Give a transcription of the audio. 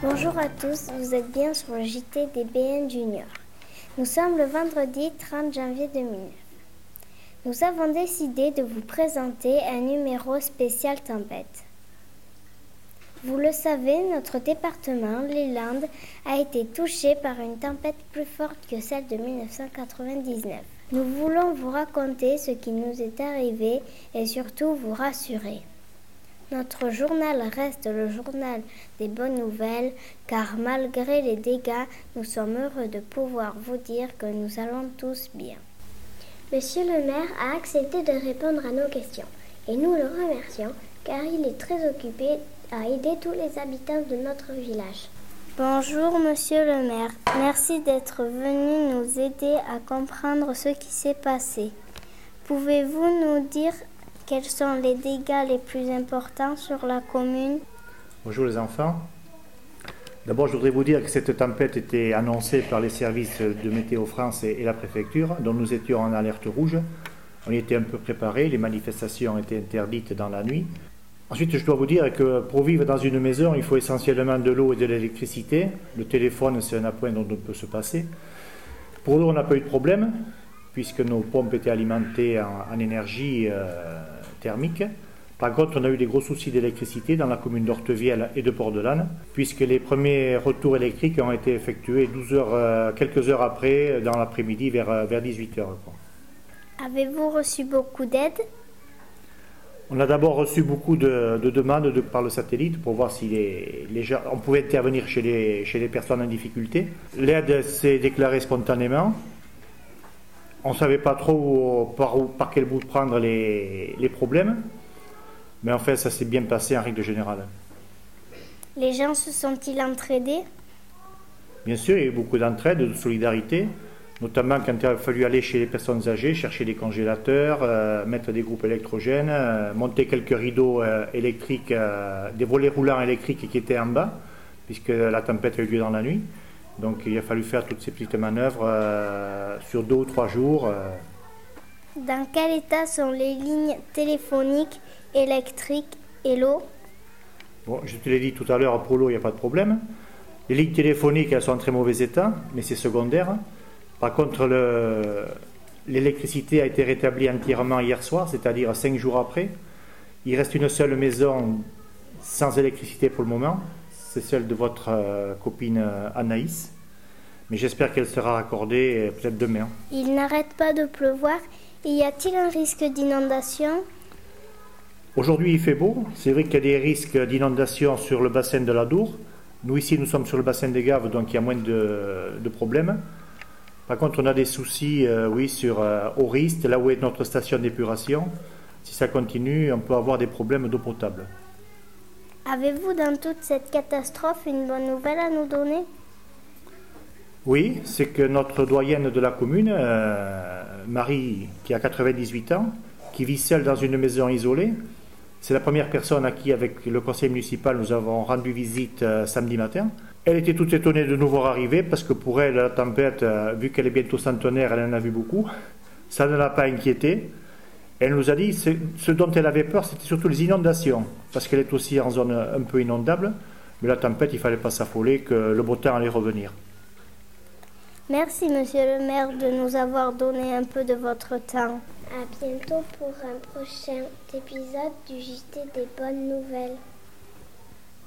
Bonjour à tous, vous êtes bien sur le JT des BN Junior. Nous sommes le vendredi 30 janvier 2009. Nous avons décidé de vous présenter un numéro spécial tempête. Vous le savez, notre département, les Landes, a été touché par une tempête plus forte que celle de 1999. Nous voulons vous raconter ce qui nous est arrivé et surtout vous rassurer. Notre journal reste le journal des bonnes nouvelles car malgré les dégâts, nous sommes heureux de pouvoir vous dire que nous allons tous bien. Monsieur le maire a accepté de répondre à nos questions et nous le remercions car il est très occupé à aider tous les habitants de notre village. Bonjour Monsieur le maire, merci d'être venu nous aider à comprendre ce qui s'est passé. Pouvez-vous nous dire quels sont les dégâts les plus importants sur la commune Bonjour les enfants. D'abord, je voudrais vous dire que cette tempête était annoncée par les services de Météo France et la préfecture, dont nous étions en alerte rouge. On y était un peu préparés, les manifestations étaient interdites dans la nuit. Ensuite, je dois vous dire que pour vivre dans une maison, il faut essentiellement de l'eau et de l'électricité. Le téléphone, c'est un appoint dont on peut se passer. Pour l'eau, on n'a pas eu de problème, puisque nos pompes étaient alimentées en, énergie. Euh, thermique. Par contre, on a eu des gros soucis d'électricité dans la commune d'Ortevielle et de Port-de-Lanne, puisque les premiers retours électriques ont été effectués 12 heures, euh, quelques heures après, dans l'après-midi, vers, euh, vers 18 heures. Avez-vous reçu beaucoup d'aide? On a d'abord reçu beaucoup de, demandes par le satellite pour voir si les, les on pouvait intervenir chez les, chez les personnes en difficulté. L'aide s'est déclarée spontanément. On ne savait pas trop par, par quel bout prendre les, problèmes, mais en fait, ça s'est bien passé en règle générale. Les gens se sont-ils entraidés? Bien sûr, il y a eu beaucoup d'entraide, de solidarité, notamment quand il a fallu aller chez les personnes âgées, chercher des congélateurs, euh, mettre des groupes électrogènes, euh, monter quelques rideaux euh, électriques, des volets roulants électriques qui étaient en bas, puisque la tempête a eu lieu dans la nuit. Donc il a fallu faire toutes ces petites manœuvres euh, sur deux ou trois jours. Euh. Dans quel état sont les lignes téléphoniques, électriques et l'eau? Bon, je te l'ai dit tout à l'heure, pour l'eau, il n'y a pas de problème. Les lignes téléphoniques, elles sont en très mauvais état, mais c'est secondaire. Par contre, l'électricité a été rétablie entièrement hier soir, c'est-à-dire cinq jours après. Il reste une seule maison sans électricité pour le moment c'est celle de votre euh, copine euh, Anaïs. Mais j'espère qu'elle sera accordée euh, peut-être demain. Il n'arrête pas de pleuvoir. Y a-t-il un risque d'inondation? Aujourd'hui, il fait beau. C'est vrai qu'il y a des risques d'inondation sur le bassin de la Dour. Nous, ici, nous sommes sur le bassin des Gaves, donc il y a moins de, problèmes. Par contre, on a des soucis, oui, sur Oriste, là où est notre station d'épuration. Si ça continue, on peut avoir des problèmes d'eau potable. Avez-vous dans toute cette catastrophe une bonne nouvelle à nous donner? Oui, c'est que notre doyenne de la commune, euh, Marie, qui a 98 ans, qui vit seule dans une maison isolée, c'est la première personne à qui, avec le conseil municipal, nous avons rendu visite euh, samedi matin. Elle était toute étonnée de nous voir arriver parce que pour elle, la tempête, euh, vu qu'elle est bientôt centenaire, elle en a vu beaucoup. Ça ne l'a pas inquiétée. Elle nous a dit ce dont elle avait peur, c'était surtout les inondations, parce qu'elle est aussi en zone un peu inondable. Mais la tempête, il ne fallait pas s'affoler que le beau temps allait revenir. Merci, monsieur le maire, de nous avoir donné un peu de votre temps. À bientôt pour un prochain épisode du JT des bonnes nouvelles.